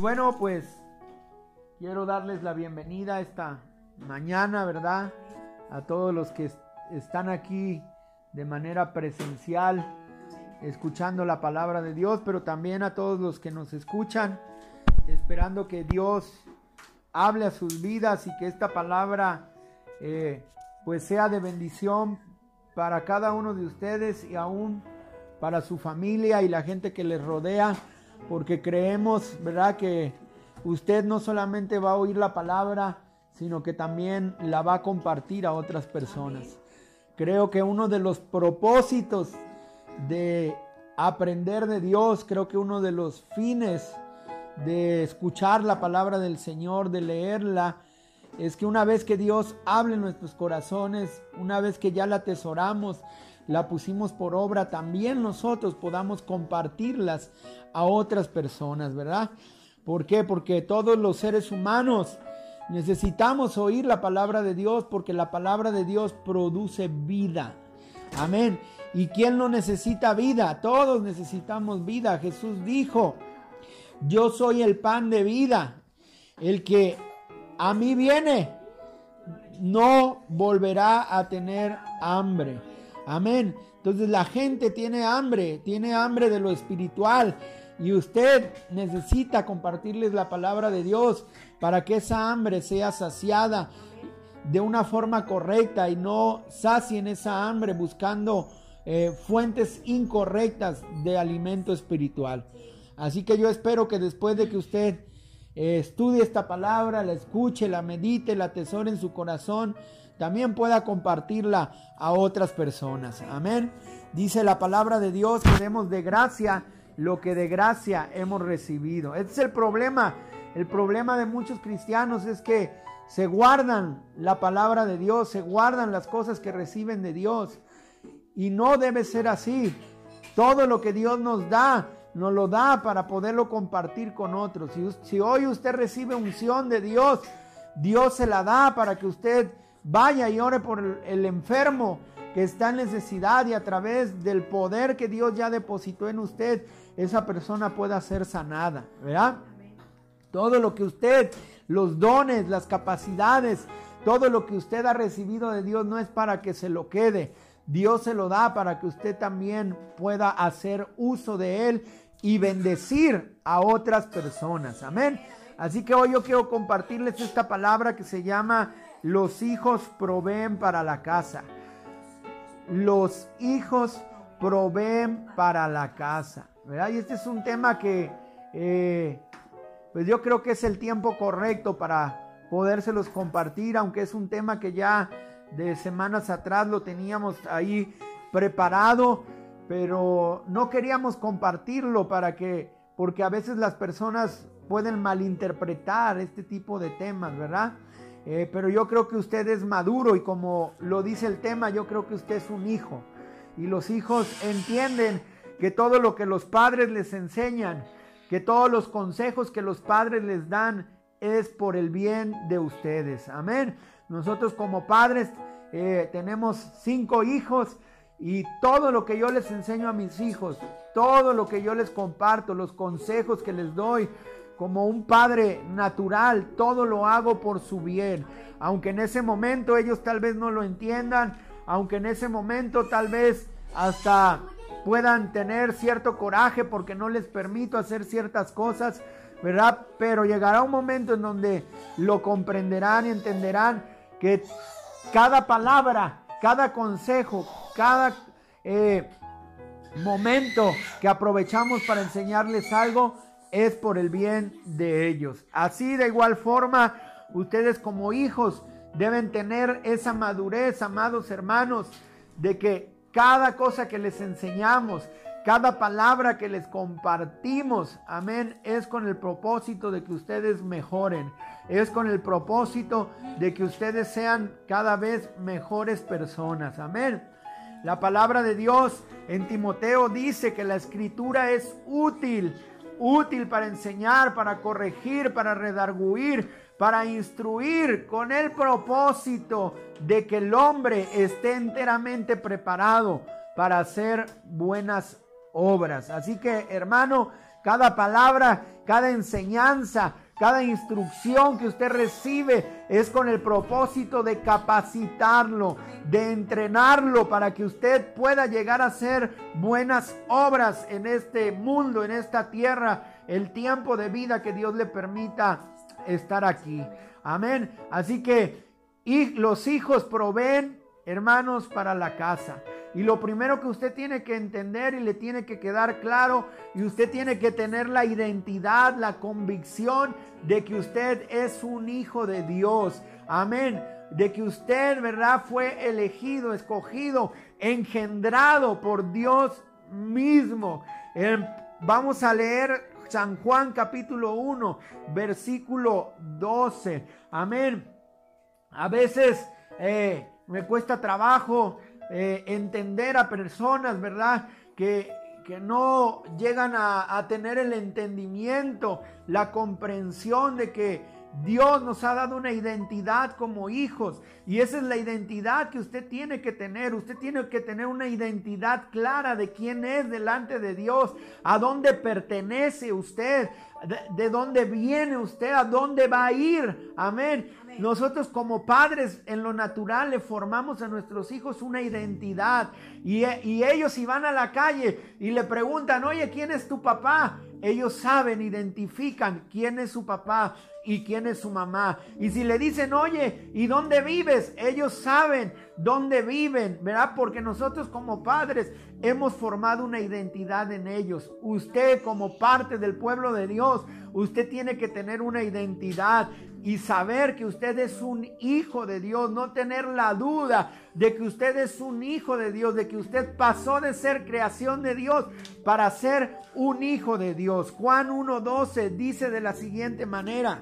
Bueno, pues quiero darles la bienvenida esta mañana, ¿verdad? A todos los que están aquí de manera presencial, escuchando la palabra de Dios, pero también a todos los que nos escuchan, esperando que Dios hable a sus vidas y que esta palabra eh, pues sea de bendición para cada uno de ustedes y aún para su familia y la gente que les rodea porque creemos, ¿verdad? Que usted no solamente va a oír la palabra, sino que también la va a compartir a otras personas. Creo que uno de los propósitos de aprender de Dios, creo que uno de los fines de escuchar la palabra del Señor, de leerla, es que una vez que Dios hable en nuestros corazones, una vez que ya la atesoramos, la pusimos por obra, también nosotros podamos compartirlas a otras personas, ¿verdad? ¿Por qué? Porque todos los seres humanos necesitamos oír la palabra de Dios porque la palabra de Dios produce vida. Amén. ¿Y quién no necesita vida? Todos necesitamos vida. Jesús dijo, yo soy el pan de vida. El que a mí viene no volverá a tener hambre. Amén. Entonces la gente tiene hambre, tiene hambre de lo espiritual. Y usted necesita compartirles la palabra de Dios para que esa hambre sea saciada de una forma correcta y no sacien esa hambre buscando eh, fuentes incorrectas de alimento espiritual. Así que yo espero que después de que usted eh, estudie esta palabra, la escuche, la medite, la atesore en su corazón, también pueda compartirla a otras personas. Amén. Dice la palabra de Dios que demos de gracia lo que de gracia hemos recibido. Este es el problema. El problema de muchos cristianos es que se guardan la palabra de Dios, se guardan las cosas que reciben de Dios. Y no debe ser así. Todo lo que Dios nos da, nos lo da para poderlo compartir con otros. Si, si hoy usted recibe unción de Dios, Dios se la da para que usted Vaya y ore por el, enfermo que está en necesidad y a través del poder que Dios ya depositó en usted, esa persona pueda ser sanada, ¿verdad? Todo lo que usted, los dones, las capacidades, todo lo que usted ha recibido de Dios no es para que se lo quede. Dios se lo da para que usted también pueda hacer uso de él y bendecir a otras personas. Amén. Así que hoy yo quiero compartirles esta palabra que se llama los hijos proveen para la casa. Los hijos proveen para la casa. ¿verdad? Y este es un tema que, eh, pues yo creo que es el tiempo correcto para podérselos compartir, aunque es un tema que ya de semanas atrás lo teníamos ahí preparado, pero no queríamos compartirlo para que, porque a veces las personas pueden malinterpretar este tipo de temas, ¿verdad? Eh, pero yo creo que usted es maduro y como lo dice el tema, yo creo que usted es un hijo. Y los hijos entienden que todo lo que los padres les enseñan, que todos los consejos que los padres les dan es por el bien de ustedes. Amén. Nosotros como padres eh, tenemos cinco hijos y todo lo que yo les enseño a mis hijos, todo lo que yo les comparto, los consejos que les doy, como un padre natural, todo lo hago por su bien. Aunque en ese momento ellos tal vez no lo entiendan, aunque en ese momento tal vez hasta puedan tener cierto coraje porque no les permito hacer ciertas cosas, ¿verdad? Pero llegará un momento en donde lo comprenderán y entenderán que cada palabra, cada consejo, cada eh, momento que aprovechamos para enseñarles algo, es por el bien de ellos. Así de igual forma, ustedes como hijos deben tener esa madurez, amados hermanos, de que cada cosa que les enseñamos, cada palabra que les compartimos, amén, es con el propósito de que ustedes mejoren, es con el propósito de que ustedes sean cada vez mejores personas, amén. La palabra de Dios en Timoteo dice que la escritura es útil útil para enseñar, para corregir, para redarguir, para instruir, con el propósito de que el hombre esté enteramente preparado para hacer buenas obras. Así que, hermano, cada palabra, cada enseñanza, cada instrucción que usted recibe es con el propósito de capacitarlo, de entrenarlo para que usted pueda llegar a hacer buenas obras en este mundo, en esta tierra, el tiempo de vida que Dios le permita estar aquí. Amén. Así que los hijos proveen, hermanos, para la casa. Y lo primero que usted tiene que entender y le tiene que quedar claro, y usted tiene que tener la identidad, la convicción de que usted es un hijo de Dios. Amén. De que usted, ¿verdad? Fue elegido, escogido, engendrado por Dios mismo. vamos a leer San Juan capítulo 1, versículo 12. Amén. A veces eh, me cuesta trabajo eh, entender a personas, ¿verdad? Que, que no llegan a, a tener el entendimiento, la comprensión de que Dios nos ha dado una identidad como hijos y esa es la identidad que usted tiene que tener. Usted tiene que tener una identidad clara de quién es delante de Dios, a dónde pertenece usted, de, dónde viene usted, a dónde va a ir. Amén. Nosotros como padres en lo natural le formamos a nuestros hijos una identidad y, y ellos si van a la calle y le preguntan, oye, ¿quién es tu papá? Ellos saben, identifican quién es su papá y quién es su mamá. Y si le dicen, oye, ¿y dónde vives? Ellos saben dónde viven, ¿verdad? Porque nosotros como padres hemos formado una identidad en ellos. Usted como parte del pueblo de Dios, usted tiene que tener una identidad y saber que usted es un hijo de Dios, no tener la duda de que usted es un hijo de Dios, de que usted pasó de ser creación de Dios para ser un hijo de Dios. Juan 1.12 dice de la siguiente manera.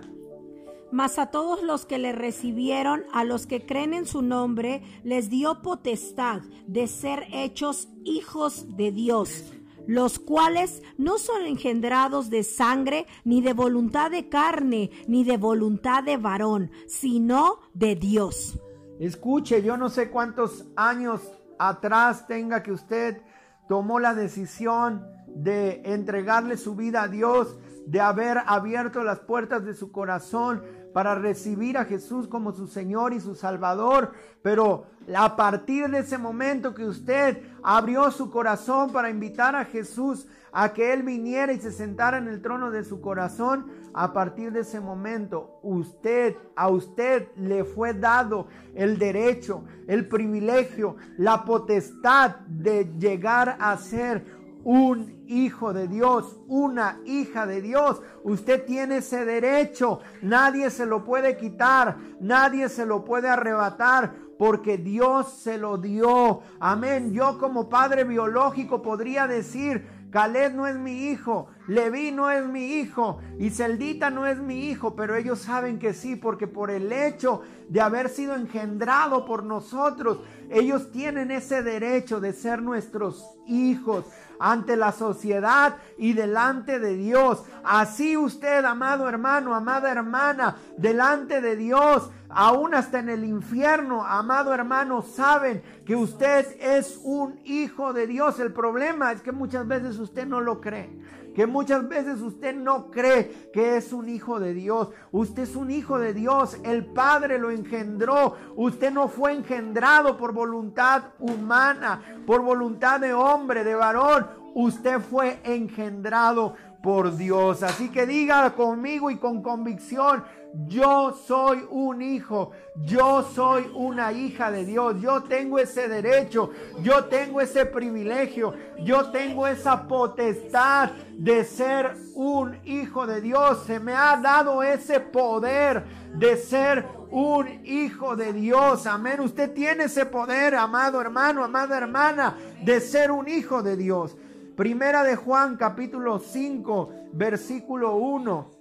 Mas a todos los que le recibieron, a los que creen en su nombre, les dio potestad de ser hechos hijos de Dios los cuales no son engendrados de sangre, ni de voluntad de carne, ni de voluntad de varón, sino de Dios. Escuche, yo no sé cuántos años atrás tenga que usted tomó la decisión de entregarle su vida a Dios, de haber abierto las puertas de su corazón para recibir a Jesús como su Señor y su Salvador, pero a partir de ese momento que usted abrió su corazón para invitar a Jesús a que Él viniera y se sentara en el trono de su corazón, a partir de ese momento usted, a usted le fue dado el derecho, el privilegio, la potestad de llegar a ser un hijo de Dios, una hija de Dios. Usted tiene ese derecho. Nadie se lo puede quitar. Nadie se lo puede arrebatar porque Dios se lo dio. Amén. Yo como padre biológico podría decir, Caleb no es mi hijo, Leví no es mi hijo y Celdita no es mi hijo, pero ellos saben que sí, porque por el hecho de haber sido engendrado por nosotros, ellos tienen ese derecho de ser nuestros hijos ante la sociedad y delante de Dios. Así usted, amado hermano, amada hermana, delante de Dios, aún hasta en el infierno, amado hermano, saben que usted es un hijo de Dios. El problema es que muchas veces usted no lo cree que muchas veces usted no cree que es un hijo de Dios. Usted es un hijo de Dios. El Padre lo engendró. Usted no fue engendrado por voluntad humana, por voluntad de hombre, de varón. Usted fue engendrado por Dios. Así que diga conmigo y con convicción, yo soy un hijo, yo soy una hija de Dios, yo tengo ese derecho, yo tengo ese privilegio, yo tengo esa potestad de ser un hijo de Dios. Se me ha dado ese poder de ser un hijo de Dios. Amén. Usted tiene ese poder, amado hermano, amada hermana, de ser un hijo de Dios. Primera de Juan capítulo 5, versículo 1.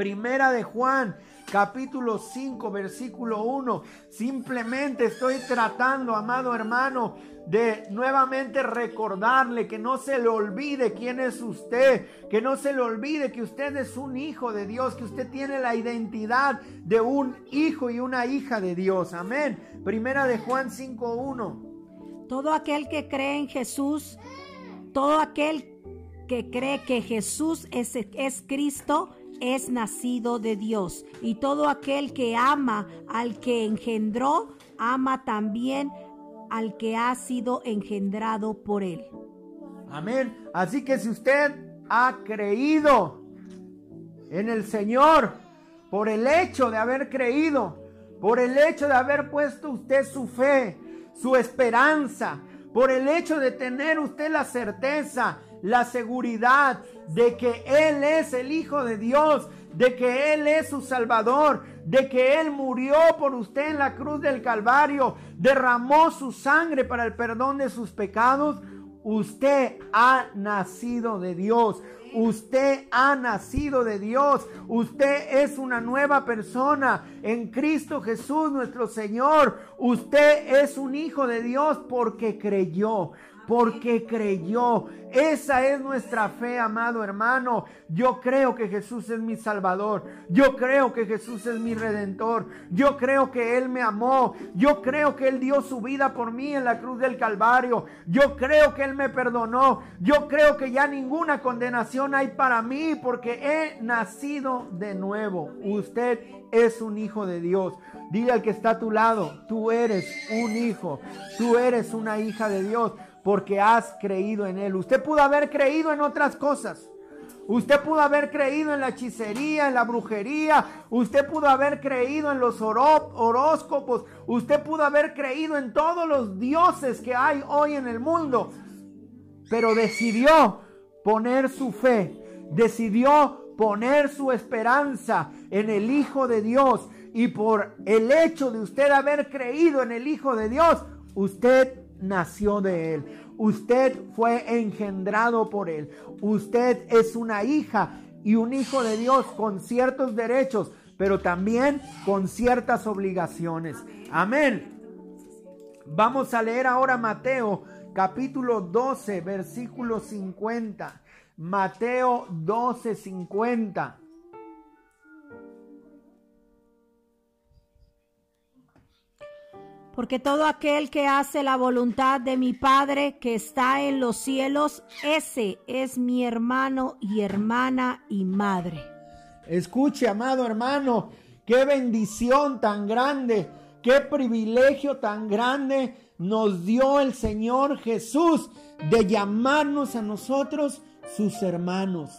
Primera de Juan, capítulo 5, versículo 1. Simplemente estoy tratando, amado hermano, de nuevamente recordarle que no se le olvide quién es usted, que no se le olvide que usted es un hijo de Dios, que usted tiene la identidad de un hijo y una hija de Dios. Amén. Primera de Juan 5, 1. Todo aquel que cree en Jesús, todo aquel que cree que Jesús es, es Cristo es nacido de Dios. Y todo aquel que ama al que engendró, ama también al que ha sido engendrado por él. Amén. Así que si usted ha creído en el Señor, por el hecho de haber creído, por el hecho de haber puesto usted su fe, su esperanza, por el hecho de tener usted la certeza, la seguridad de que Él es el Hijo de Dios, de que Él es su Salvador, de que Él murió por usted en la cruz del Calvario, derramó su sangre para el perdón de sus pecados, usted ha nacido de Dios. Usted ha nacido de Dios. Usted es una nueva persona en Cristo Jesús nuestro Señor. Usted es un hijo de Dios porque creyó porque creyó. Esa es nuestra fe, amado hermano. Yo creo que Jesús es mi Salvador. Yo creo que Jesús es mi Redentor. Yo creo que Él me amó. Yo creo que Él dio su vida por mí en la cruz del Calvario. Yo creo que Él me perdonó. Yo creo que ya ninguna condenación hay para mí porque he nacido de nuevo. Usted es un hijo de Dios. Dile al que está a tu lado, tú eres un hijo. Tú eres una hija de Dios porque has creído en Él. Usted pudo haber creído en otras cosas. Usted pudo haber creído en la hechicería, en la brujería. Usted pudo haber creído en los horóscopos. Usted pudo haber creído en todos los dioses que hay hoy en el mundo. Pero decidió poner su fe. Decidió poner su esperanza en el Hijo de Dios. Y por el hecho de usted haber creído en el Hijo de Dios, usted nació de Él. Usted fue engendrado por Él. Usted es una hija y un hijo de Dios con ciertos derechos, pero también con ciertas obligaciones. Amén. Vamos a leer ahora Mateo capítulo 12, versículo 50. Mateo 12, 50. Porque todo aquel que hace la voluntad de mi Padre que está en los cielos, ese es mi hermano y hermana y madre. Escuche, amado hermano, qué bendición tan grande, qué privilegio tan grande nos dio el Señor Jesús de llamarnos a nosotros sus hermanos.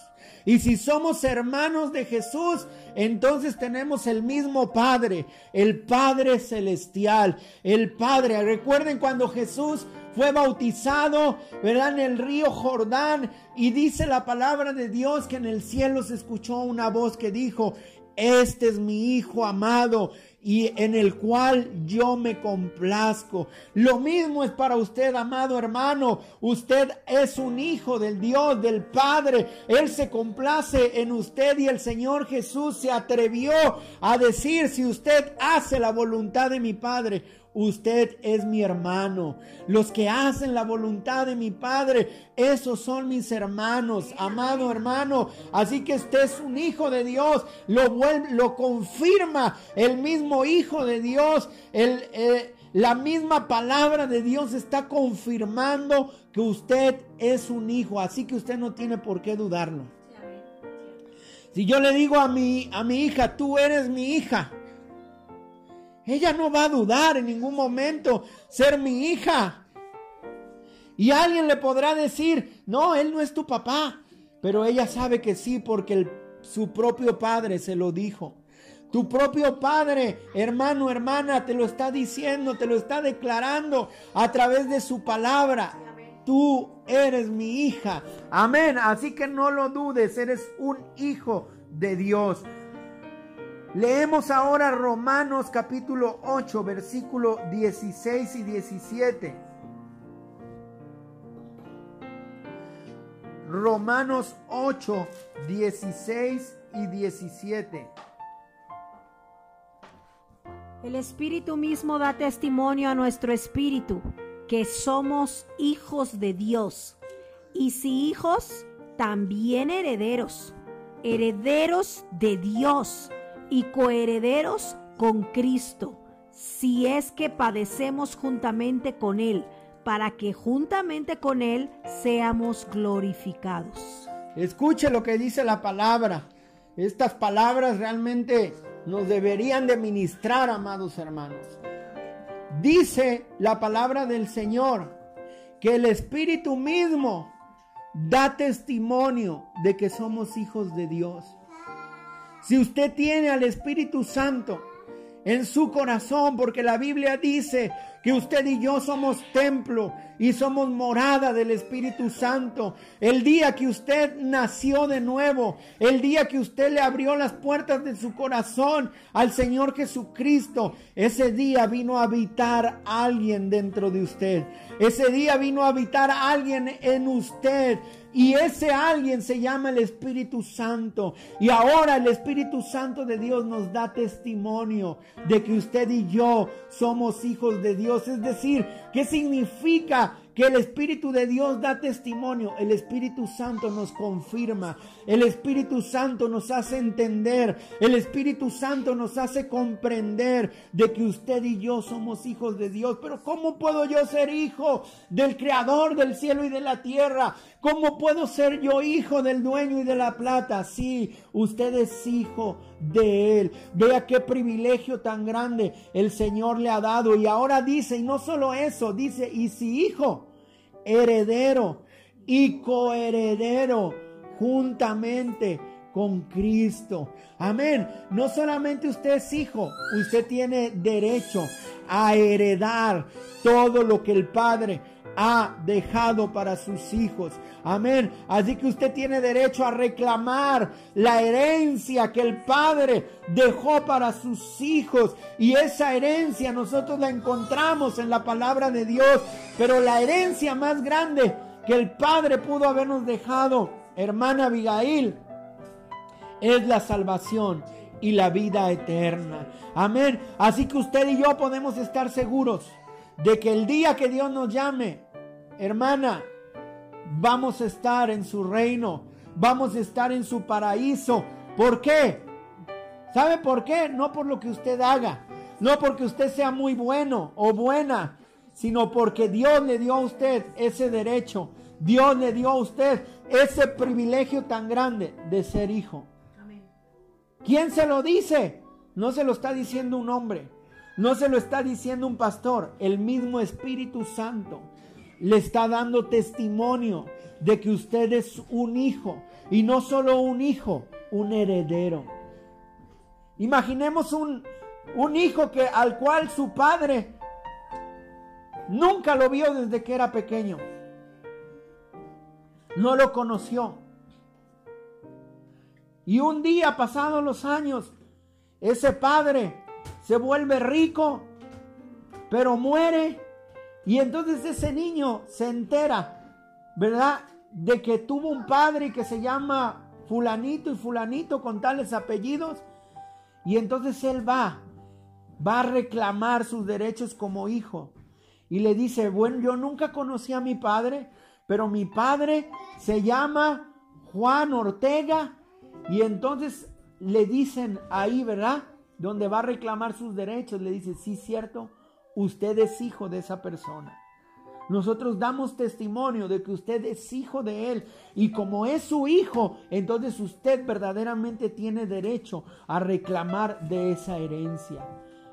Y si somos hermanos de Jesús, entonces tenemos el mismo Padre, el Padre celestial, el Padre. Recuerden cuando Jesús fue bautizado, ¿verdad? En el río Jordán y dice la palabra de Dios que en el cielo se escuchó una voz que dijo, este es mi Hijo amado y en el cual yo me complazco. Lo mismo es para usted, amado hermano. Usted es un hijo del Dios, del Padre. Él se complace en usted y el Señor Jesús se atrevió a decir, si usted hace la voluntad de mi Padre, Usted es mi hermano. Los que hacen la voluntad de mi Padre, esos son mis hermanos, amado hermano. Así que usted es un hijo de Dios. Lo, vuelve, lo confirma el mismo hijo de Dios. El, eh, la misma palabra de Dios está confirmando que usted es un hijo. Así que usted no tiene por qué dudarlo. Si yo le digo a mi, a mi hija, tú eres mi hija ella no va a dudar en ningún momento ser mi hija. Y alguien le podrá decir, no, él no es tu papá. Pero ella sabe que sí porque su propio padre se lo dijo. Tu propio padre, hermano, hermana, te lo está diciendo, te lo está declarando a través de su palabra. Tú eres mi hija. Amén. Así que no lo dudes, eres un hijo de Dios. Leemos ahora Romanos capítulo 8, versículo 16 y 17. Romanos 8, 16 y 17. El Espíritu mismo da testimonio a nuestro espíritu que somos hijos de Dios. Y si hijos, también herederos, herederos de Dios y coherederos con Cristo, si es que padecemos juntamente con Él, para que juntamente con Él seamos glorificados. Escuche lo que dice la palabra. Estas palabras realmente nos deberían de ministrar, amados hermanos. Dice la palabra del Señor que el Espíritu mismo da testimonio de que somos hijos de Dios. Si usted tiene al Espíritu Santo en su corazón, porque la Biblia dice que usted y yo somos templo y somos morada del Espíritu Santo. El día que usted nació de nuevo, el día que usted le abrió las puertas de su corazón al Señor Jesucristo, ese día vino a habitar alguien dentro de usted. Ese día vino a habitar alguien en usted y ese alguien se llama el Espíritu Santo. Y ahora el Espíritu Santo de Dios nos da testimonio de que usted y yo somos hijos de Dios. Es decir, ¿qué significa que el Espíritu de Dios da testimonio, el Espíritu Santo nos confirma, el Espíritu Santo nos hace entender, el Espíritu Santo nos hace comprender de que usted y yo somos hijos de Dios. Pero ¿cómo puedo yo ser hijo del Creador del cielo y de la tierra? ¿Cómo puedo ser yo hijo del dueño y de la plata? Sí, usted es hijo de Él. Vea qué privilegio tan grande el Señor le ha dado. Y ahora dice, y no solo eso, dice, y si hijo, heredero y coheredero juntamente con Cristo. Amén. No solamente usted es hijo, usted tiene derecho a heredar todo lo que el Padre ha dejado para sus hijos. Amén. Así que usted tiene derecho a reclamar la herencia que el Padre dejó para sus hijos. Y esa herencia nosotros la encontramos en la palabra de Dios. Pero la herencia más grande que el Padre pudo habernos dejado, hermana Abigail, es la salvación y la vida eterna. Amén. Así que usted y yo podemos estar seguros de que el día que Dios nos llame, hermana, vamos a estar en su reino, vamos a estar en su paraíso. ¿Por qué? ¿Sabe por qué? No por lo que usted haga, no porque usted sea muy bueno o buena, sino porque Dios le dio a usted ese derecho, Dios le dio a usted ese privilegio tan grande de ser hijo. ¿Quién se lo dice? No se lo está diciendo un hombre, no se lo está diciendo un pastor, el mismo Espíritu Santo le está dando testimonio de que usted es un hijo y no solo un hijo, un heredero. Imaginemos un, un hijo que al cual su padre nunca lo vio desde que era pequeño. No lo conoció. Y un día, pasados los años, ese padre se vuelve rico, pero muere y entonces ese niño se entera, ¿verdad? De que tuvo un padre que se llama fulanito y fulanito con tales apellidos. Y entonces él va, va a reclamar sus derechos como hijo. Y le dice, bueno, yo nunca conocí a mi padre, pero mi padre se llama Juan Ortega. Y entonces le dicen ahí, ¿verdad? Donde va a reclamar sus derechos, le dice, sí, cierto, usted es hijo de esa persona. Nosotros damos testimonio de que usted es hijo de Él y como es su hijo, entonces usted verdaderamente tiene derecho a reclamar de esa herencia.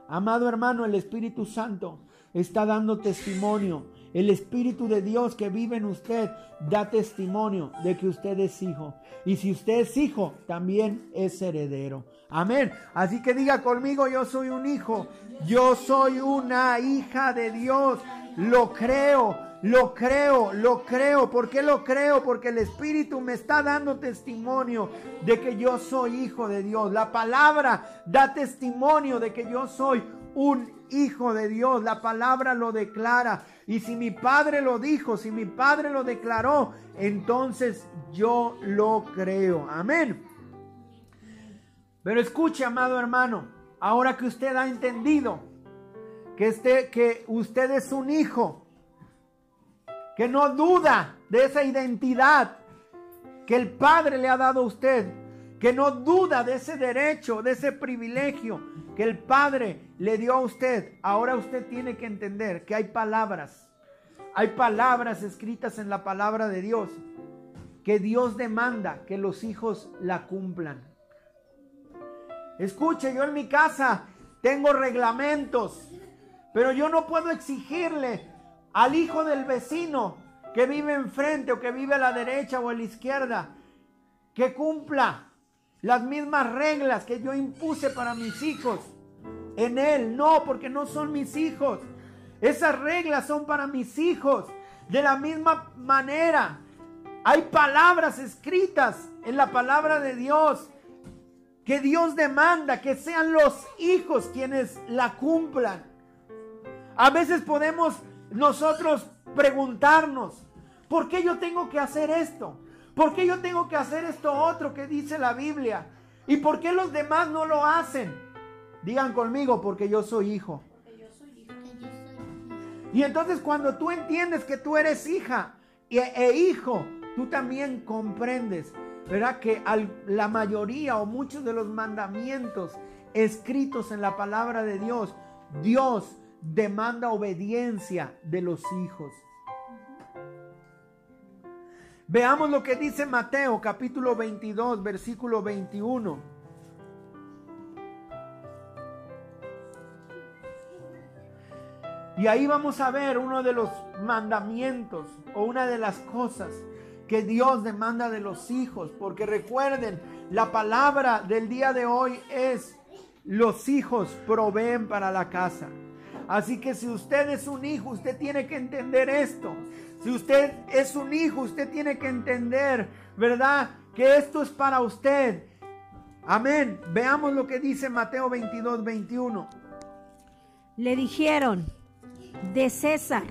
Amado hermano, el Espíritu Santo está dando testimonio. El Espíritu de Dios que vive en usted da testimonio de que usted es hijo. Y si usted es hijo, también es heredero. Amén. Así que diga conmigo, yo soy un hijo yo soy una hija de Dios. Lo creo, lo creo, lo creo. ¿Por qué lo creo? Porque el Espíritu me está dando testimonio de que yo soy hijo de Dios. La palabra da testimonio de que yo soy un hijo de Dios. La palabra lo declara. Y si mi padre lo dijo, si mi padre lo declaró, entonces yo lo creo. Amén. Pero escuche, amado hermano. Ahora que usted ha entendido que, este, que usted es un hijo, que no duda de esa identidad que el Padre le ha dado a usted, que no duda de ese derecho, de ese privilegio que el Padre le dio a usted. Ahora usted tiene que entender que hay palabras, Hay palabras escritas en la palabra de Dios que Dios demanda que los hijos la cumplan. Escuche, yo en mi casa tengo reglamentos, pero yo no puedo exigirle al hijo del vecino que vive enfrente o que vive a la derecha o a la izquierda que cumpla las mismas reglas que yo impuse para mis hijos en él. No, porque no son mis hijos. Esas reglas son para mis hijos. De la misma manera, hay palabras escritas en la palabra de Dios que Dios demanda que sean los hijos quienes la cumplan. A veces podemos nosotros preguntarnos, ¿por qué yo tengo que hacer esto? ¿Por qué yo tengo que hacer esto otro que dice la Biblia? ¿Y por qué los demás no lo hacen? Digan conmigo, porque yo soy hijo. Y entonces cuando tú entiendes que tú eres hija e, hijo, tú también comprendes, ¿verdad? Que la mayoría o muchos de los mandamientos escritos en la palabra de Dios, Dios demanda obediencia de los hijos. Veamos lo que dice Mateo capítulo 22, versículo 21. Y ahí vamos a ver uno de los mandamientos o una de las cosas que Dios demanda de los hijos. Porque recuerden, la palabra del día de hoy es los hijos proveen para la casa. Así que si usted es un hijo, usted tiene que entender esto. Si usted es un hijo, usted tiene que entender, ¿verdad? Que esto es para usted. Amén. Veamos lo que dice Mateo 22, 21. Le dijeron, de César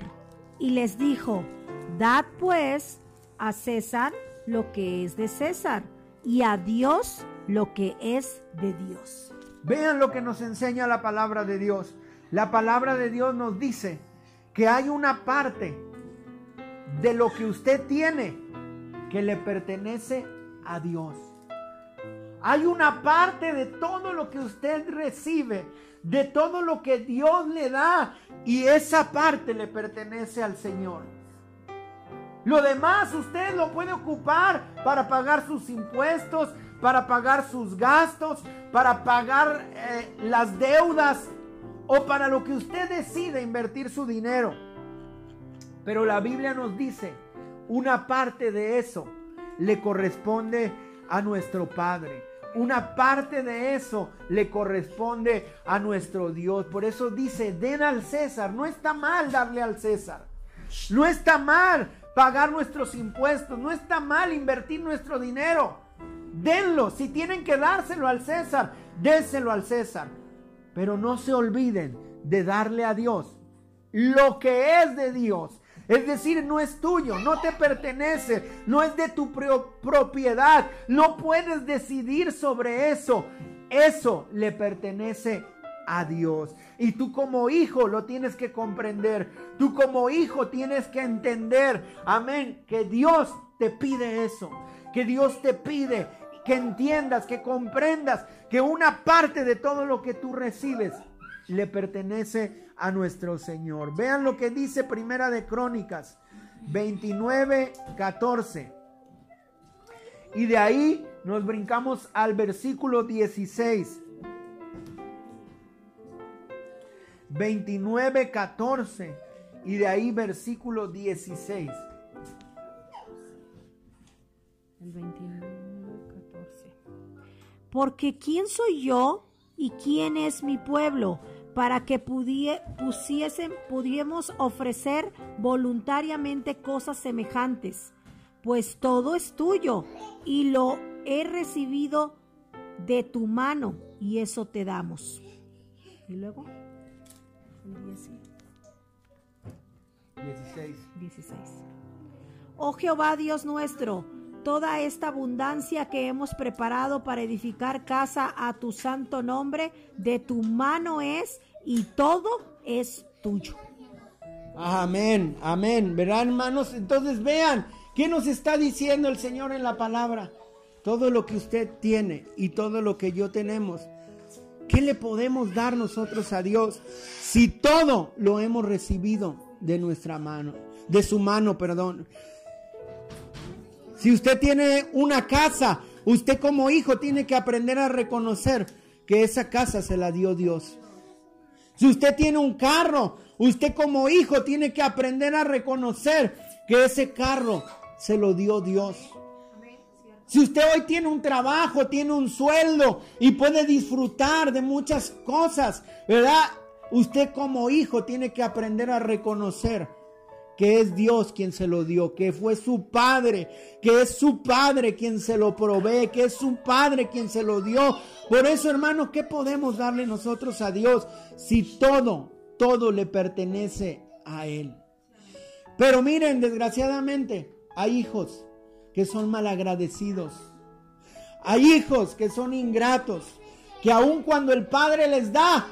y les dijo, dad pues a César lo que es de César y a Dios lo que es de Dios. Vean lo que nos enseña la palabra de Dios. La palabra de Dios nos dice que hay una parte de lo que usted tiene que le pertenece a Dios. Hay una parte de todo lo que usted recibe de todo lo que Dios le da y esa parte le pertenece al Señor. Lo demás usted lo puede ocupar para pagar sus impuestos, para pagar sus gastos, para pagar eh, las deudas o para lo que usted decide invertir su dinero. Pero la Biblia nos dice, una parte de eso le corresponde a nuestro Padre. Una parte de eso le corresponde a nuestro Dios. Por eso dice, den al César. No está mal darle al César. No está mal pagar nuestros impuestos. No está mal invertir nuestro dinero. Denlo. Si tienen que dárselo al César, déselo al César. Pero no se olviden de darle a Dios lo que es de Dios. Es decir, no es tuyo, no te pertenece, no es de tu propiedad, no puedes decidir sobre eso. Eso le pertenece a Dios. Y tú como hijo lo tienes que comprender. Tú como hijo tienes que entender, amén, que Dios te pide eso. Que Dios te pide que entiendas, que comprendas que una parte de todo lo que tú recibes le pertenece a nuestro Señor. Vean lo que dice Primera de Crónicas 29, 14. Y de ahí nos brincamos al versículo 16. 29, 14. Y de ahí versículo 16. El 29, 14. Porque ¿quién soy yo y quién es mi pueblo? para que pudiesen, pudiéramos ofrecer voluntariamente cosas semejantes, pues todo es tuyo y lo he recibido de tu mano y eso te damos. Y luego, 16. 16. Oh Jehová Dios nuestro, toda esta abundancia que hemos preparado para edificar casa a tu santo nombre, de tu mano es y todo es tuyo. Amén, amén. Verán, hermanos, entonces vean, ¿qué nos está diciendo el Señor en la palabra? Todo lo que usted tiene y todo lo que yo tenemos. ¿Qué le podemos dar nosotros a Dios si todo lo hemos recibido de nuestra mano? de su mano, perdón. Si usted tiene una casa, usted como hijo tiene que aprender a reconocer que esa casa se la dio Dios. Si usted tiene un carro, usted como hijo tiene que aprender a reconocer que ese carro se lo dio Dios. Si usted hoy tiene un trabajo, tiene un sueldo y puede disfrutar de muchas cosas, ¿verdad? Usted como hijo tiene que aprender a reconocer que es Dios quien se lo dio, que fue su padre, que es su padre quien se lo provee, que es su padre quien se lo dio. Por eso, hermano, ¿qué podemos darle nosotros a Dios si todo, todo le pertenece a Él? Pero miren, desgraciadamente, hay hijos que son malagradecidos. Hay hijos que son ingratos, que aun cuando el Padre les da,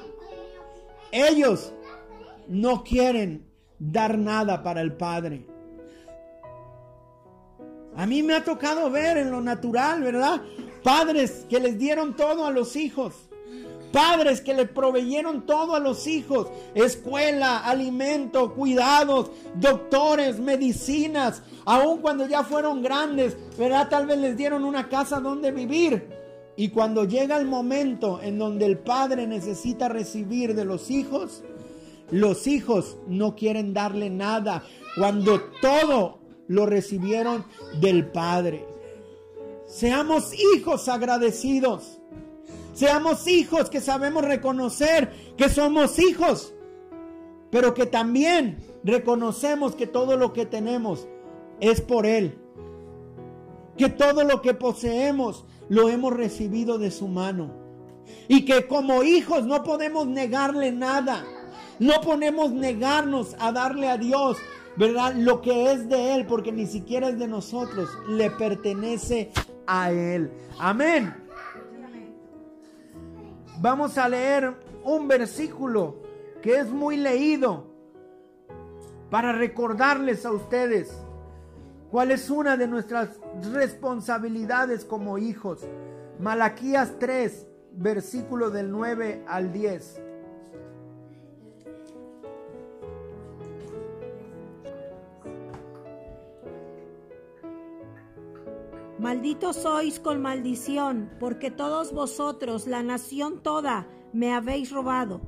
ellos no quieren dar nada para el Padre. A mí me ha tocado ver en lo natural, ¿verdad? Padres que les dieron todo a los hijos. Padres que le proveyeron todo a los hijos. Escuela, alimento, cuidados, doctores, medicinas. Aun cuando ya fueron grandes, ¿verdad? Tal vez les dieron una casa donde vivir. Y cuando llega el momento en donde el padre necesita recibir de los hijos, los hijos no quieren darle nada cuando todo lo recibieron del Padre. Seamos hijos agradecidos. Seamos hijos que sabemos reconocer que somos hijos, pero que también reconocemos que todo lo que tenemos es por Él. Que todo lo que poseemos lo hemos recibido de su mano. Y que como hijos no podemos negarle nada. No podemos negarnos a darle a Dios, ¿verdad? Lo que es de Él, porque ni siquiera es de nosotros, le pertenece a Él. Amén. Vamos a leer un versículo que es muy leído para recordarles a ustedes cuál es una de nuestras responsabilidades como hijos. Malaquías 3, versículo del 9 al 10. Malditos sois con maldición, porque todos vosotros, la nación toda, me habéis robado.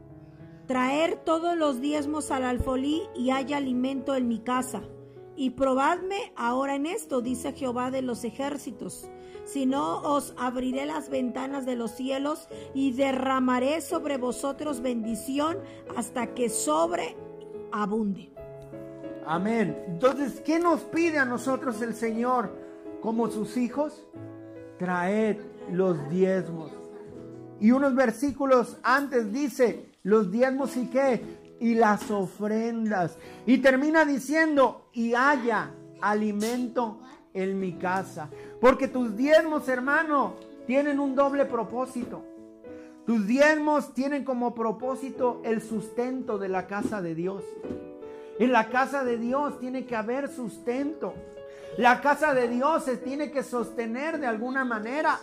Traer todos los diezmos al alfolí y haya alimento en mi casa. Y probadme ahora en esto, dice Jehová de los ejércitos. Si no, os abriré las ventanas de los cielos y derramaré sobre vosotros bendición hasta que sobreabunde. Amén. Entonces, ¿qué nos pide a nosotros el Señor? Como sus hijos, traed los diezmos. Y unos versículos antes dice, los diezmos y qué, y las ofrendas. Y termina diciendo, y haya alimento en mi casa. Porque tus diezmos, hermano, tienen un doble propósito. Tus diezmos tienen como propósito el sustento de la casa de Dios. En la casa de Dios tiene que haber sustento. La casa de Dios se tiene que sostener de alguna manera.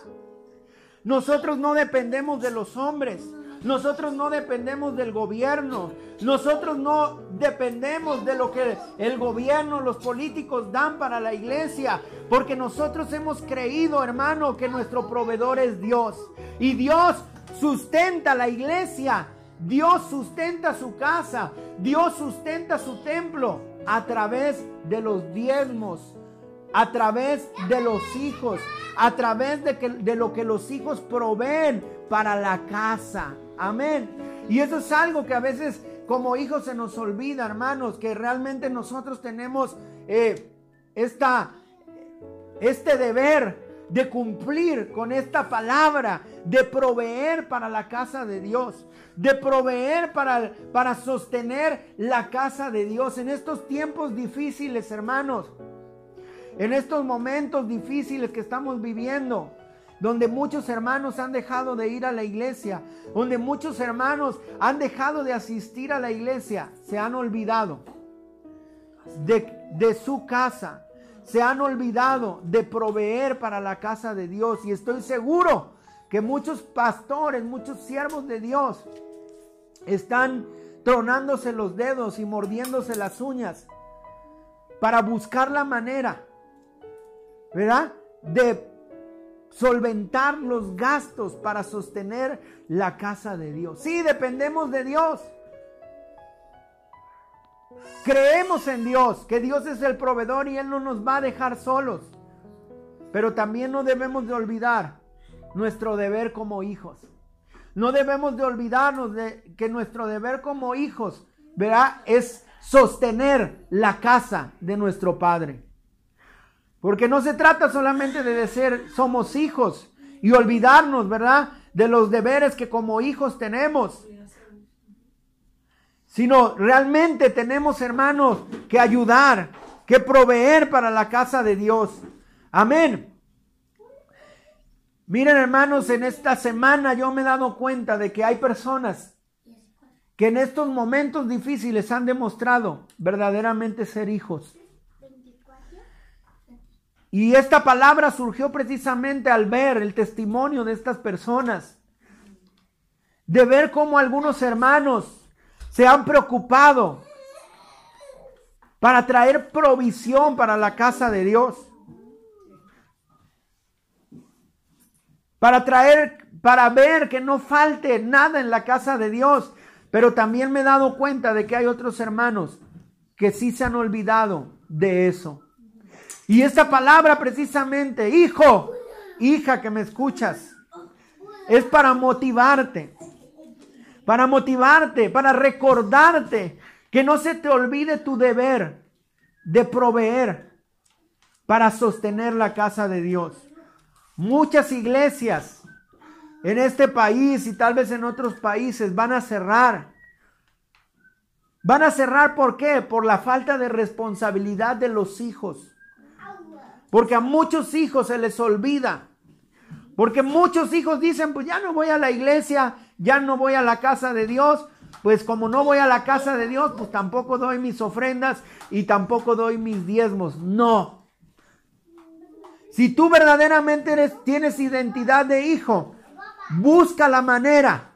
Nosotros no dependemos de los hombres. Nosotros no dependemos del gobierno. Nosotros no dependemos de lo que el gobierno, los políticos dan para la iglesia. Porque nosotros hemos creído, hermano, que nuestro proveedor es Dios. Y Dios sustenta la iglesia. Dios sustenta su casa. Dios sustenta su templo a través de los diezmos a través de los hijos, a través de, que, de lo que los hijos proveen para la casa. Amén. Y eso es algo que a veces como hijos se nos olvida, hermanos, que realmente nosotros tenemos eh, esta, este deber de cumplir con esta palabra, de proveer para la casa de Dios, de proveer para, para sostener la casa de Dios en estos tiempos difíciles, hermanos en estos momentos difíciles que estamos viviendo, donde muchos hermanos han dejado de ir a la iglesia, donde muchos hermanos han dejado de asistir a la iglesia, se han olvidado de, su casa, se han olvidado de proveer para la casa de Dios. Y estoy seguro que muchos pastores, muchos siervos de Dios están tronándose los dedos y mordiéndose las uñas para buscar la manera, ¿verdad? De solventar los gastos para sostener la casa de Dios. Sí, dependemos de Dios. Creemos en Dios, que Dios es el proveedor y Él no nos va a dejar solos. Pero también no debemos de olvidar nuestro deber como hijos. No debemos de olvidarnos de que nuestro deber como hijos, ¿verdad? Es sostener la casa de nuestro Padre. Porque no se trata solamente de decir somos hijos y olvidarnos, ¿verdad? De los deberes que como hijos tenemos sino realmente tenemos, hermanos, que ayudar, que proveer para la casa de Dios. Amén. Miren, hermanos, en esta semana yo me he dado cuenta de que hay personas que en estos momentos difíciles han demostrado verdaderamente ser hijos. Y esta palabra surgió precisamente al ver el testimonio de estas personas, de ver cómo algunos hermanos se han preocupado para traer provisión para la casa de Dios. Para traer, para ver que no falte nada en la casa de Dios. Pero también me he dado cuenta de que hay otros hermanos que sí se han olvidado de eso. Y esta palabra precisamente, hijo, hija que me escuchas, es para motivarte para motivarte, para recordarte que no se te olvide tu deber de proveer para sostener la casa de Dios. Muchas iglesias en este país y tal vez en otros países van a cerrar. Van a cerrar ¿por qué? Por la falta de responsabilidad de los hijos. Porque a muchos hijos se les olvida. Porque muchos hijos dicen, pues ya no voy a la iglesia, ya no voy a la casa de Dios, pues como no voy a la casa de Dios, pues tampoco doy mis ofrendas y tampoco doy mis diezmos. No. Si tú verdaderamente eres, tienes identidad de hijo, busca la manera,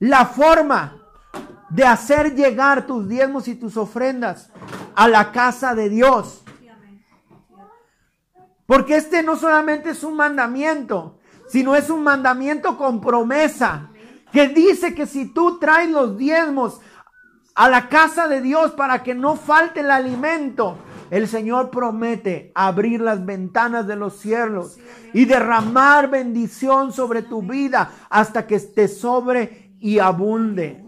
la forma de hacer llegar tus diezmos y tus ofrendas a la casa de Dios. Porque este no solamente es un mandamiento, sino es un mandamiento con promesa que dice que si tú traes los diezmos a la casa de Dios para que no falte el alimento, el Señor promete abrir las ventanas de los cielos y derramar bendición sobre tu vida hasta que te sobre y abunde.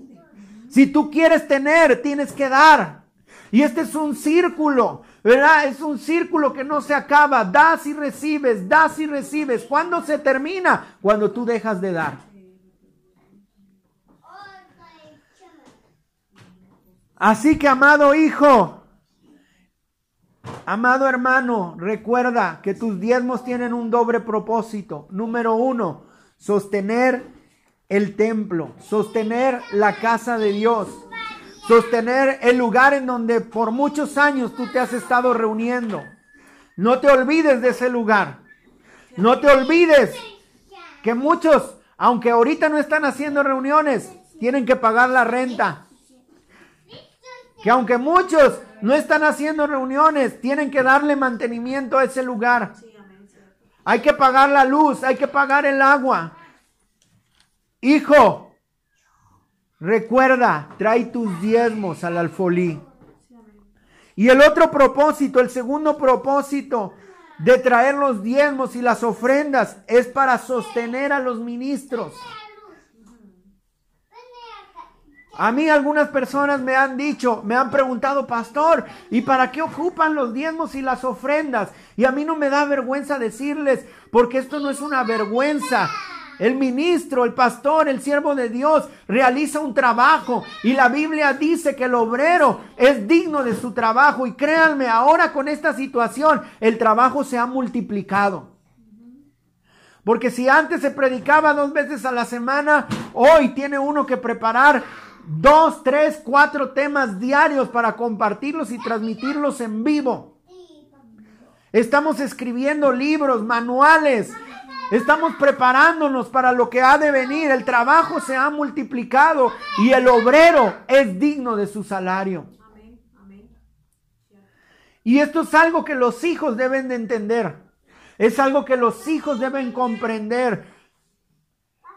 Si tú quieres tener, tienes que dar. Y este es un círculo, Es un círculo que no se acaba. Das y recibes, das y recibes. ¿Cuándo se termina? Cuando tú dejas de dar. Así que, amado hijo, amado hermano, recuerda que tus diezmos tienen un doble propósito. Número uno, sostener el templo, sostener la casa de Dios, sostener el lugar en donde por muchos años tú te has estado reuniendo. No te olvides de ese lugar. No te olvides que muchos, aunque ahorita no están haciendo reuniones, tienen que pagar la renta que aunque muchos no están haciendo reuniones, tienen que darle mantenimiento a ese lugar. Hay que pagar la luz, hay que pagar el agua. Hijo, recuerda, trae tus diezmos al alfolí. Y el otro propósito, el segundo propósito de traer los diezmos y las ofrendas es para sostener a los ministros. A mí algunas personas me han dicho, me han preguntado, pastor, ¿y para qué ocupan los diezmos y las ofrendas? Y a mí no me da vergüenza decirles, porque esto no es una vergüenza. El ministro, el pastor, el siervo de Dios realiza un trabajo y la Biblia dice que el obrero es digno de su trabajo y créanme, ahora con esta situación el trabajo se ha multiplicado. Porque si antes se predicaba dos veces a la semana, hoy tiene uno que preparar dos, tres, cuatro temas diarios para compartirlos y transmitirlos en vivo. Estamos escribiendo libros, manuales. Estamos preparándonos para lo que ha de venir. El trabajo se ha multiplicado y el obrero es digno de su salario. Y esto es algo que los hijos deben de entender. Es algo que los hijos deben comprender.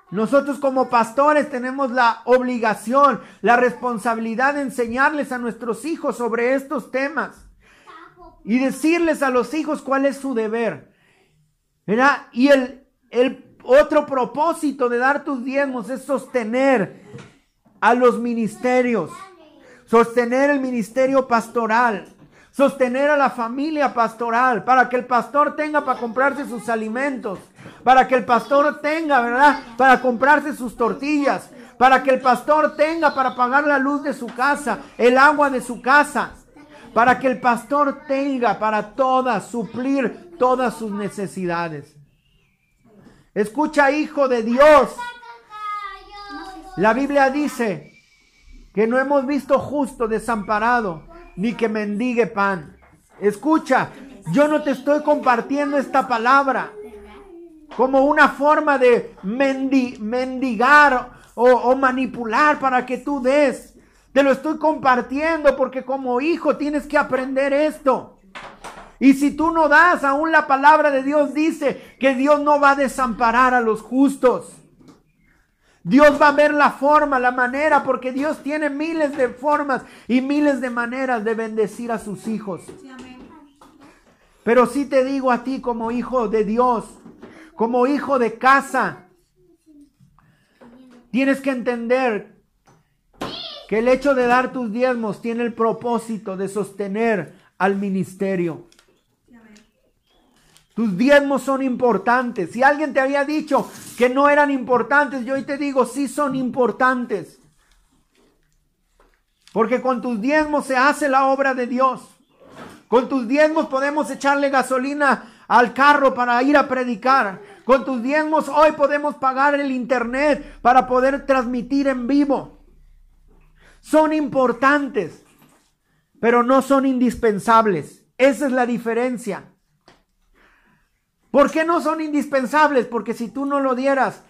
Nosotros como pastores tenemos la obligación, la responsabilidad de enseñarles a nuestros hijos sobre estos temas y decirles a los hijos cuál es su deber. ¿Verdad? Y el, el otro propósito de dar tus diezmos es sostener a los ministerios, sostener el ministerio pastoral, sostener a la familia pastoral, para que el pastor tenga para comprarse sus alimentos, para que el pastor tenga, ¿verdad? Para comprarse sus tortillas, para que el pastor tenga para pagar la luz de su casa, el agua de su casa, para que el pastor tenga para todas, suplir todas sus necesidades. Escucha, hijo de Dios. La Biblia dice que no hemos visto justo desamparado, ni que mendigue pan. Escucha, yo no te estoy compartiendo esta palabra como una forma de mendigar o, manipular para que tú des. Te lo estoy compartiendo porque como hijo tienes que aprender esto. Y si tú no das, aún la palabra de Dios dice que Dios no va a desamparar a los justos. Dios va a ver la forma, la manera, porque Dios tiene miles de formas y miles de maneras de bendecir a sus hijos. Pero sí te digo a ti como hijo de Dios, como hijo de casa, tienes que entender que el hecho de dar tus diezmos tiene el propósito de sostener al ministerio. Tus diezmos son importantes. Si alguien te había dicho que no eran importantes, yo hoy te digo, sí son importantes. Porque con tus diezmos se hace la obra de Dios. Con tus diezmos podemos echarle gasolina al carro para ir a predicar. Con tus diezmos hoy podemos pagar el internet para poder transmitir en vivo. Son importantes, pero no son indispensables. Esa es la diferencia. ¿Por qué no son indispensables? Porque si tú no lo dieras,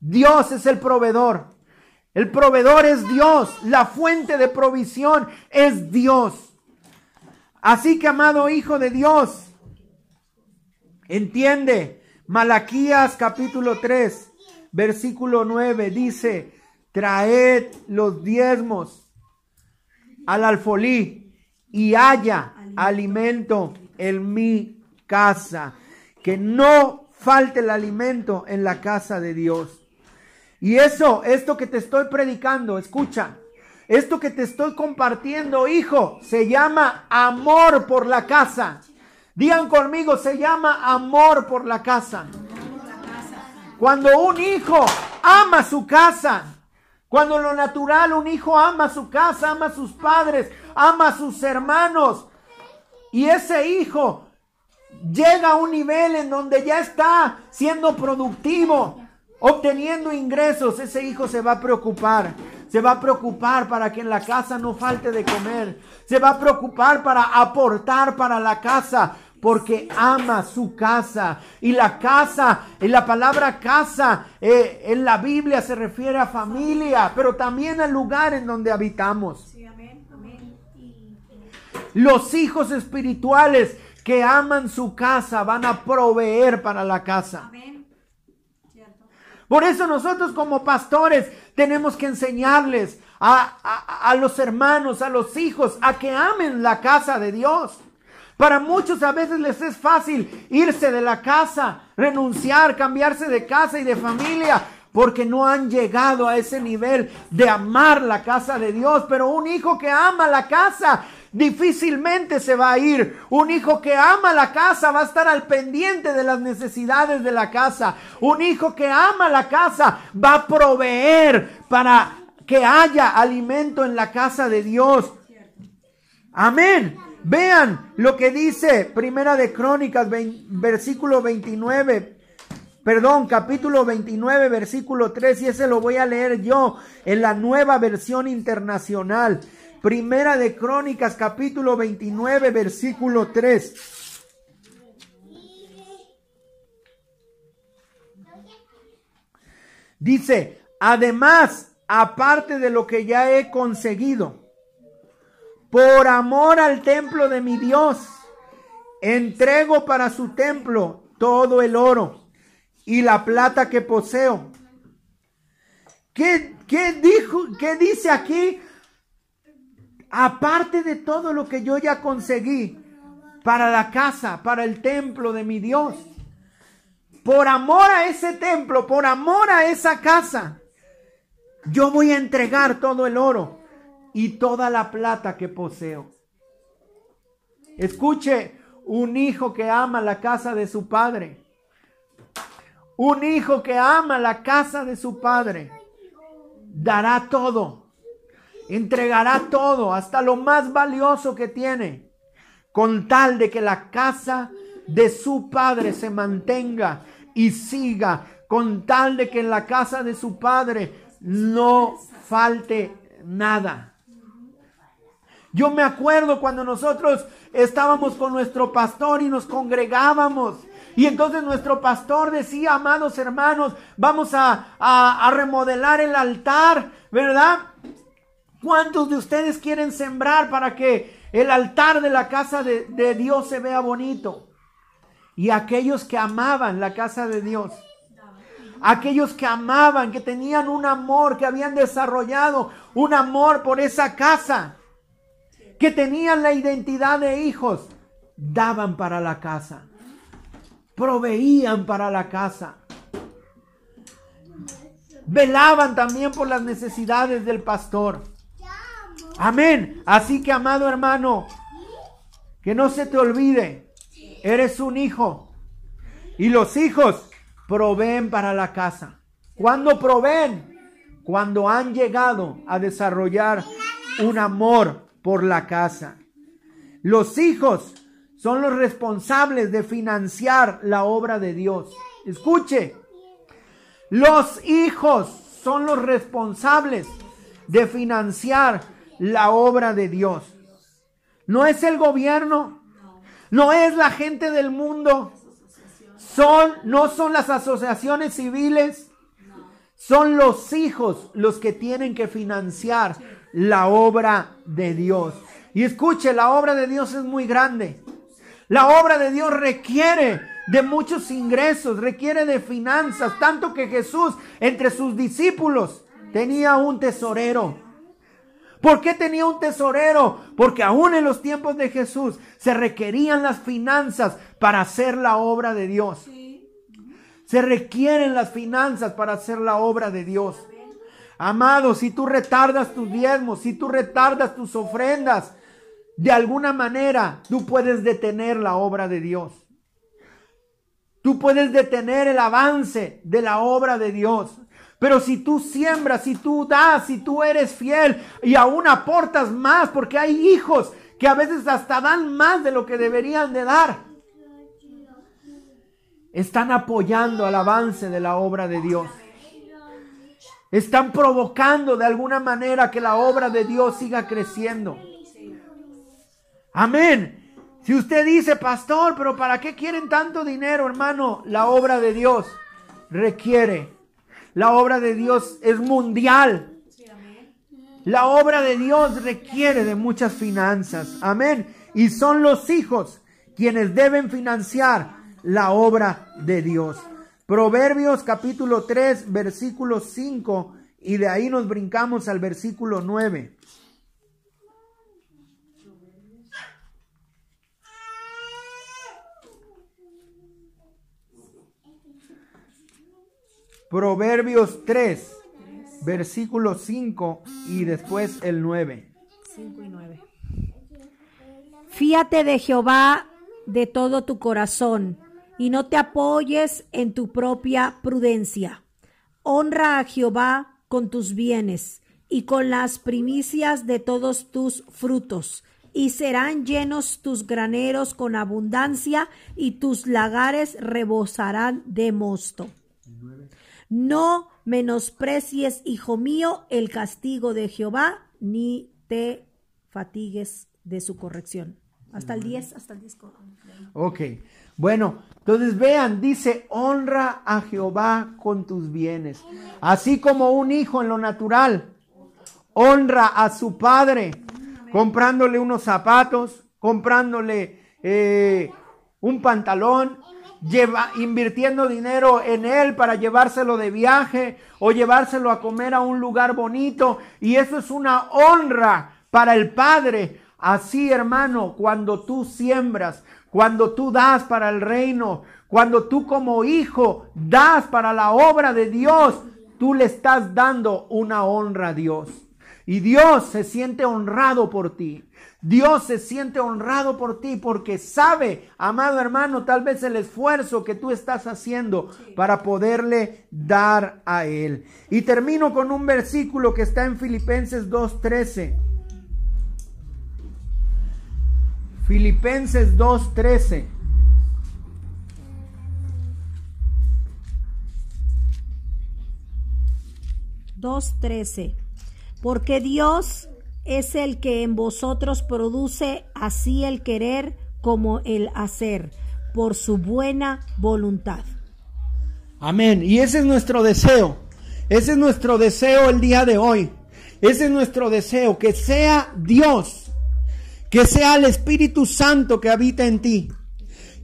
Dios es el proveedor. El proveedor es Dios. La fuente de provisión es Dios. Así que, amado Hijo de Dios, Entiende, Malaquías capítulo 3, versículo 9 dice, traed los diezmos al alfolí y haya alimento en mi casa. Que no falte el alimento en la casa de Dios. Y eso, esto que te estoy predicando, escucha, esto que te estoy compartiendo, hijo, se llama amor por la casa. Digan conmigo, se llama amor por la casa. Cuando un hijo ama su casa, cuando lo natural un hijo ama su casa, ama a sus padres, ama a sus hermanos, y ese hijo llega a un nivel en donde ya está siendo productivo, obteniendo ingresos, ese hijo se va a preocupar. Se va a preocupar para que en la casa no falte de comer. Se va a preocupar para aportar para la casa porque ama su casa. Y la casa, en la palabra casa, eh, en la Biblia se refiere a familia, pero también al lugar en donde habitamos. Los hijos espirituales que aman su casa van a proveer para la casa. Por eso nosotros como pastores tenemos que enseñarles a, a los hermanos, a los hijos, a que amen la casa de Dios. Para muchos a veces les es fácil irse de la casa, renunciar, cambiarse de casa y de familia, porque no han llegado a ese nivel de amar la casa de Dios. Pero un hijo que ama la casa difícilmente se va a ir. Un hijo que ama la casa va a estar al pendiente de las necesidades de la casa. Un hijo que ama la casa va a proveer para que haya alimento en la casa de Dios. Amén. Vean lo que dice Primera de Crónicas, versículo 29. Perdón, capítulo 29, versículo 3, y ese lo voy a leer yo en la nueva versión internacional. Primera de Crónicas, capítulo 29, versículo 3. Dice, además, aparte de lo que ya he conseguido, por amor al templo de mi Dios, entrego para su templo todo el oro y la plata que poseo. ¿Qué, qué dijo, qué dice aquí? Aparte de todo lo que yo ya conseguí para la casa, para el templo de mi Dios, por amor a ese templo, por amor a esa casa, yo voy a entregar todo el oro y toda la plata que poseo. Escuche, un hijo que ama la casa de su padre. Un hijo que ama la casa de su padre. Dará todo. Entregará todo, hasta lo más valioso que tiene. Con tal de que la casa de su padre se mantenga y siga. Con tal de que en la casa de su padre no falte nada. Yo me acuerdo cuando nosotros estábamos con nuestro pastor y nos congregábamos. Y entonces nuestro pastor decía, amados hermanos, vamos a, remodelar el altar, ¿verdad? ¿Cuántos de ustedes quieren sembrar para que el altar de la casa de, Dios se vea bonito? Y aquellos que amaban la casa de Dios, aquellos que amaban, que tenían un amor, que habían desarrollado un amor por esa casa, que tenían la identidad de hijos, daban para la casa, proveían para la casa, velaban también por las necesidades del pastor. Amén. Así que, amado hermano, que no se te olvide, eres un hijo y los hijos proveen para la casa. ¿Cuándo proveen? Cuando han llegado a desarrollar un amor por la casa. Los hijos son los responsables de financiar la obra de Dios. Escuche, los hijos son los responsables de financiar la obra de Dios. No es el gobierno, no es la gente del mundo, son no son las asociaciones civiles, son los hijos los que tienen que financiar la obra de Dios. Y escuche, la obra de Dios es muy grande. La obra de Dios requiere de muchos ingresos, requiere de finanzas, tanto que Jesús entre sus discípulos tenía un tesorero. ¿Por qué tenía un tesorero? Porque aún en los tiempos de Jesús se requerían las finanzas para hacer la obra de Dios. Se requieren las finanzas para hacer la obra de Dios. Amado, si tú retardas tus diezmos, si tú retardas tus ofrendas, de alguna manera tú puedes detener la obra de Dios. Tú puedes detener el avance de la obra de Dios. Pero si tú siembras, si tú das, si tú eres fiel y aún aportas más, porque hay hijos que a veces hasta dan más de lo que deberían de dar, están apoyando al avance de la obra de Dios. Están provocando de alguna manera que la obra de Dios siga creciendo. Amén. Si usted dice, pastor, pero ¿para qué quieren tanto dinero, hermano? La obra de Dios requiere. La obra de Dios es mundial. La obra de Dios requiere de muchas finanzas. Amén. Y son los hijos quienes deben financiar la obra de Dios. Proverbios capítulo 3, versículo 5, y de ahí nos brincamos al versículo 9. Proverbios 3, versículo 5 y después el 9. 5 y 9. Fíate de Jehová de todo tu corazón y no te apoyes en tu propia prudencia. Honra a Jehová con tus bienes y con las primicias de todos tus frutos, y serán llenos tus graneros con abundancia, y tus lagares rebosarán de mosto. No menosprecies, hijo mío, el castigo de Jehová, ni te fatigues de su corrección. Hasta el 10, hasta el 10. Ok. Bueno, entonces vean, dice, honra a Jehová con tus bienes. Así como un hijo en lo natural honra a su padre, comprándole unos zapatos, comprándole eh, un pantalón, lleva, invirtiendo dinero en él para llevárselo de viaje o llevárselo a comer a un lugar bonito. Y eso es una honra para el Padre. Así, hermano, cuando tú siembras, cuando tú das para el reino, cuando tú como hijo das para la obra de Dios, tú le estás dando una honra a Dios. Y Dios se siente honrado por ti. Dios se siente honrado por ti porque sabe, amado hermano, tal vez el esfuerzo que tú estás haciendo para poderle dar a Él. Y termino con un versículo que está en Filipenses 2.13. Filipenses 2.13. ...2.13... Porque Dios es el que en vosotros produce así el querer como el hacer, por su buena voluntad. Amén. Y ese es nuestro deseo. Ese es nuestro deseo el día de hoy. Ese es nuestro deseo, que sea Dios, que sea el Espíritu Santo que habita en ti.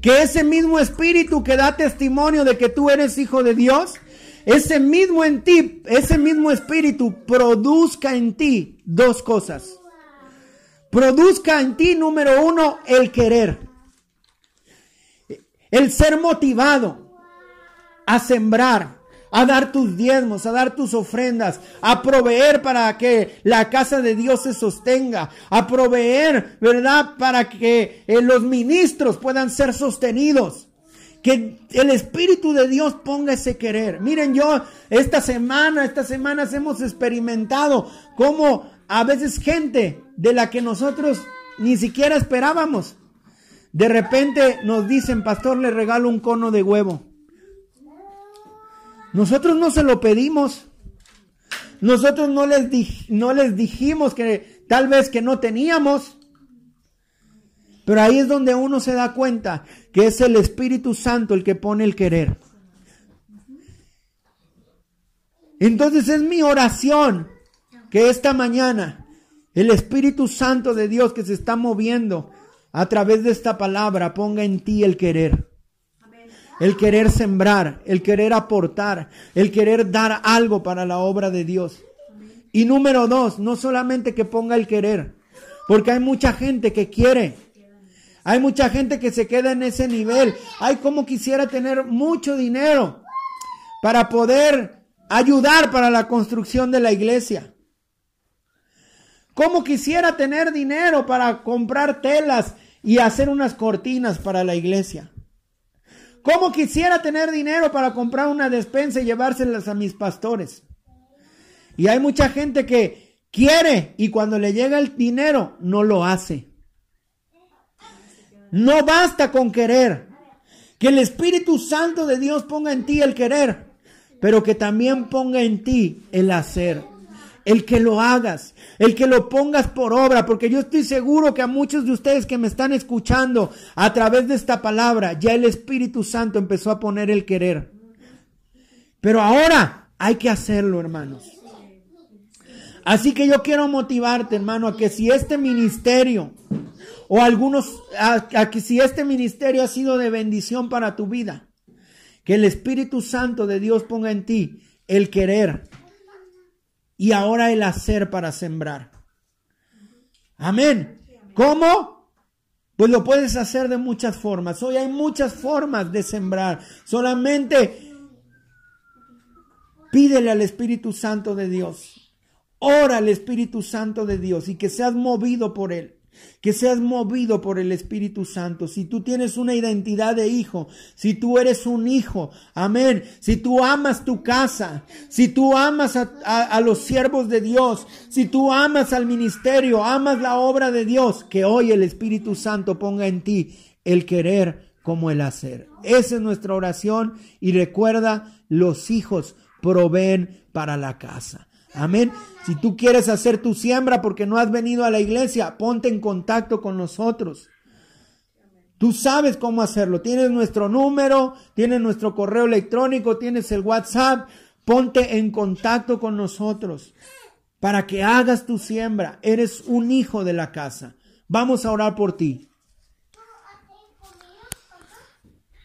Que ese mismo Espíritu que da testimonio de que tú eres hijo de Dios, ese mismo en ti, ese mismo espíritu produzca en ti dos cosas. Produzca en ti, número uno, el querer. El ser motivado a sembrar, a dar tus diezmos, a dar tus ofrendas, a proveer para que la casa de Dios se sostenga, a proveer, ¿verdad? Para que eh, los ministros puedan ser sostenidos. Que el Espíritu de Dios ponga ese querer. Miren, yo esta semana, estas semanas hemos experimentado cómo a veces gente de la que nosotros ni siquiera esperábamos, de repente nos dicen, pastor, le regalo un cono de huevo. Nosotros no se lo pedimos. Nosotros no les, no les dijimos que tal vez que no teníamos. Pero ahí es donde uno se da cuenta que es el Espíritu Santo el que pone el querer. Entonces es mi oración que esta mañana el Espíritu Santo de Dios que se está moviendo a través de esta palabra ponga en ti el querer. El querer sembrar, el querer aportar, el querer dar algo para la obra de Dios. Y número dos, no solamente que ponga el querer, porque hay mucha gente que quiere, hay mucha gente que se queda en ese nivel. Hay como quisiera tener mucho dinero para poder ayudar para la construcción de la iglesia. Como quisiera tener dinero para comprar telas y hacer unas cortinas para la iglesia. Como quisiera tener dinero para comprar una despensa y llevárselas a mis pastores. Y hay mucha gente que quiere y cuando le llega el dinero no lo hace. No basta con querer. Que el Espíritu Santo de Dios ponga en ti el querer, pero que también ponga en ti el hacer. El que lo hagas, el que lo pongas por obra, porque yo estoy seguro que a muchos de ustedes que me están escuchando a través de esta palabra, ya el Espíritu Santo empezó a poner el querer. Pero ahora hay que hacerlo, hermanos. Así que yo quiero motivarte, hermano, a que si este ministerio o algunos, a, que si este ministerio ha sido de bendición para tu vida, que el Espíritu Santo de Dios ponga en ti el querer y ahora el hacer para sembrar. Amén. ¿Cómo? Pues lo puedes hacer de muchas formas. Hoy hay muchas formas de sembrar. Solamente pídele al Espíritu Santo de Dios. Ora al Espíritu Santo de Dios y que seas movido por Él que seas movido por el Espíritu Santo. Si tú tienes una identidad de hijo, si tú eres un hijo, amén, si tú amas tu casa, si tú amas a, los siervos de Dios, si tú amas al ministerio, amas la obra de Dios, que hoy el Espíritu Santo ponga en ti el querer como el hacer. Esa es nuestra oración y recuerda, los hijos proveen para la casa. Amén. Si tú quieres hacer tu siembra porque no has venido a la iglesia, ponte en contacto con nosotros. Tú sabes cómo hacerlo. Tienes nuestro número, tienes nuestro correo electrónico, tienes el WhatsApp. Ponte en contacto con nosotros. para que hagas tu siembra. Eres un hijo de la casa. Vamos a orar por ti.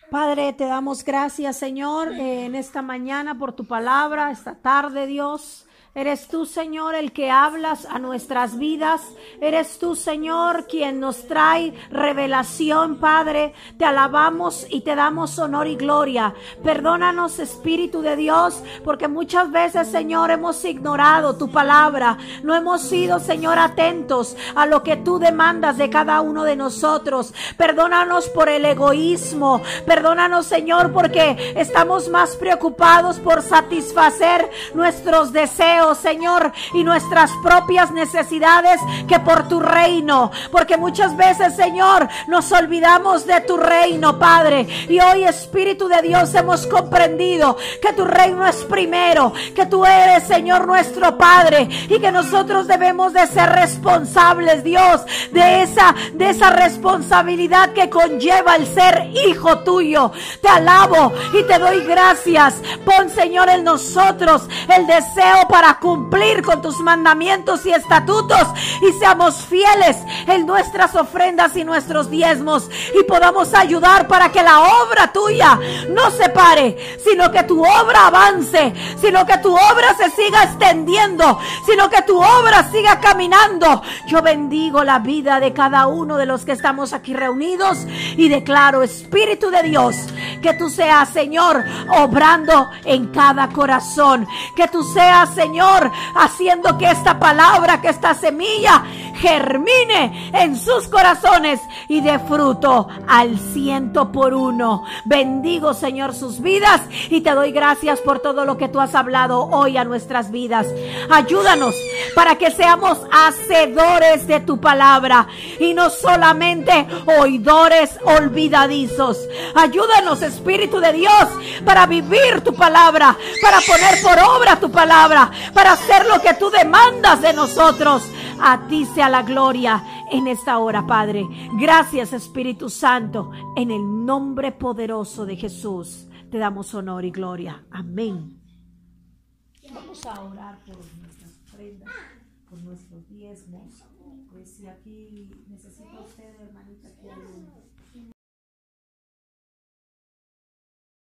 Padre, te damos gracias, Señor, en esta mañana por tu palabra, esta tarde, Dios. Eres tú, Señor, el que hablas a nuestras vidas. Eres tú, Señor, quien nos trae revelación, Padre. Te alabamos y te damos honor y gloria. Perdónanos, Espíritu de Dios, porque muchas veces, Señor, hemos ignorado tu palabra. No hemos sido, Señor, atentos a lo que tú demandas de cada uno de nosotros. Perdónanos por el egoísmo. Perdónanos, Señor, porque estamos más preocupados por satisfacer nuestros deseos Señor, y nuestras propias necesidades que por tu reino. Porque muchas veces, Señor, nos olvidamos de tu reino, Padre. Y hoy, Espíritu de Dios, hemos comprendido que tu reino es primero, que tú eres, Señor, nuestro Padre, y que nosotros debemos de ser responsables, Dios, de esa, de esa responsabilidad que conlleva el ser hijo tuyo. Te alabo y te doy gracias. Pon, Señor, en nosotros el deseo para cumplir con tus mandamientos y estatutos y seamos fieles en nuestras ofrendas y nuestros diezmos y podamos ayudar para que la obra tuya no se pare, sino que tu obra avance, sino que tu obra se siga extendiendo, sino que tu obra siga caminando. Yo bendigo la vida de cada uno de los que estamos aquí reunidos y declaro, Espíritu de Dios, que tú seas, Señor, obrando en cada corazón, que tú seas, Señor, haciendo que esta palabra, que esta semilla germine en sus corazones y dé fruto al ciento por uno. Bendigo, Señor, sus vidas y te doy gracias por todo lo que tú has hablado hoy a nuestras vidas. Ayúdanos para que seamos hacedores de tu palabra y no solamente oidores olvidadizos. Ayúdanos, Espíritu de Dios, para vivir tu palabra, para poner por obra tu palabra, para hacer lo que tú demandas de nosotros. A ti sea la gloria en esta hora, Padre. Gracias, Espíritu Santo. En el nombre poderoso de Jesús te damos honor y gloria. Amén. Vamos a orar por nuestras ofrendas, por nuestros diezmos. Pues si aquí